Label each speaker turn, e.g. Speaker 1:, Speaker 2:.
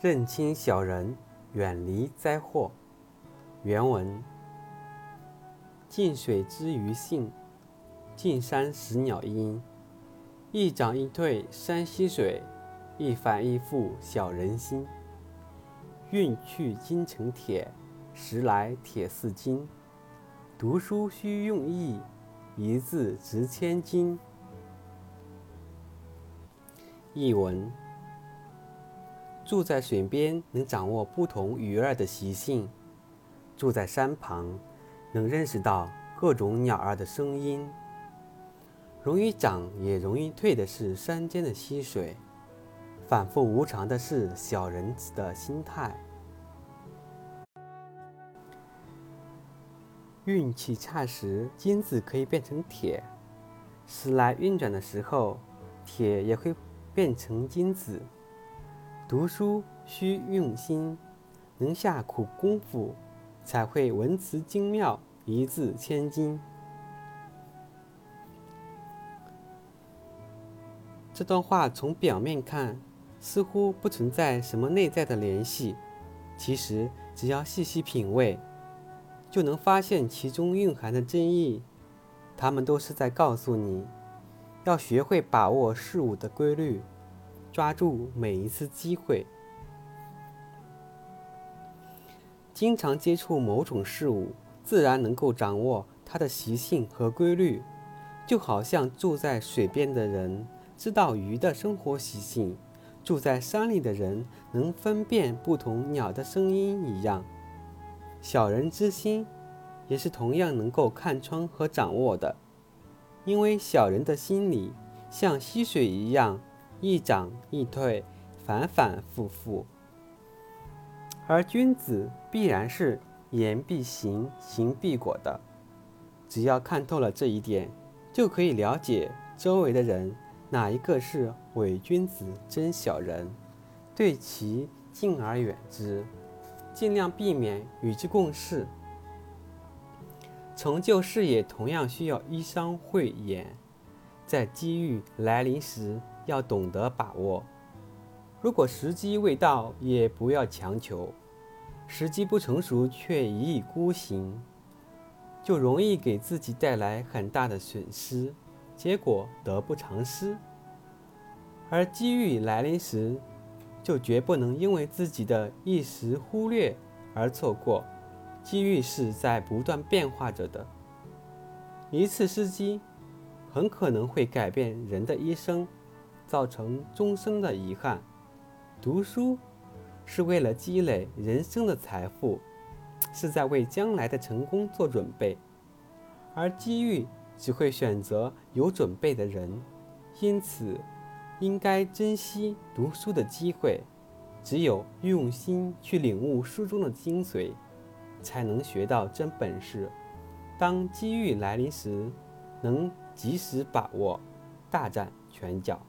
Speaker 1: 认清小人，远离灾祸。原文：近水知鱼性，近山识鸟音。一涨一退山溪水，一反一复小人心。运去金成铁，时来铁似金。读书须用意，一字值千金。译文：住在水边，能掌握不同鱼儿的习性；住在山旁，能认识到各种鸟儿的声音。容易涨也容易退的是山间的溪水，反复无常的是小人子的心态。运气差时，金子可以变成铁；时来运转的时候，铁也会变成金子。读书需用心，能下苦功夫，才会文辞精妙，一字千金。这段话从表面看，似乎不存在什么内在的联系，其实只要细细品味，就能发现其中蕴含的真意。他们都是在告诉你，要学会把握事物的规律，抓住每一次机会。经常接触某种事物，自然能够掌握它的习性和规律，就好像住在水边的人。知道鱼的生活习性，住在山里的人能分辨不同鸟的声音一样，小人之心也是同样能够看穿和掌握的。因为小人的心里像溪水一样，一涨一退，反反复复；而君子必然是言必行，行必果的。只要看透了这一点，就可以了解周围的人。哪一个是伪君子真小人？对其敬而远之，尽量避免与之共事。成就事业同样需要依商慧眼，在机遇来临时要懂得把握。如果时机未到，也不要强求。时机不成熟却一意孤行，就容易给自己带来很大的损失。结果得不偿失，而机遇来临时，就绝不能因为自己的一时忽略而错过。机遇是在不断变化着的，一次失机，很可能会改变人的一生，造成终生的遗憾。读书是为了积累人生的财富，是在为将来的成功做准备，而机遇。只会选择有准备的人，因此应该珍惜读书的机会。只有用心去领悟书中的精髓，才能学到真本事。当机遇来临时，能及时把握，大展拳脚。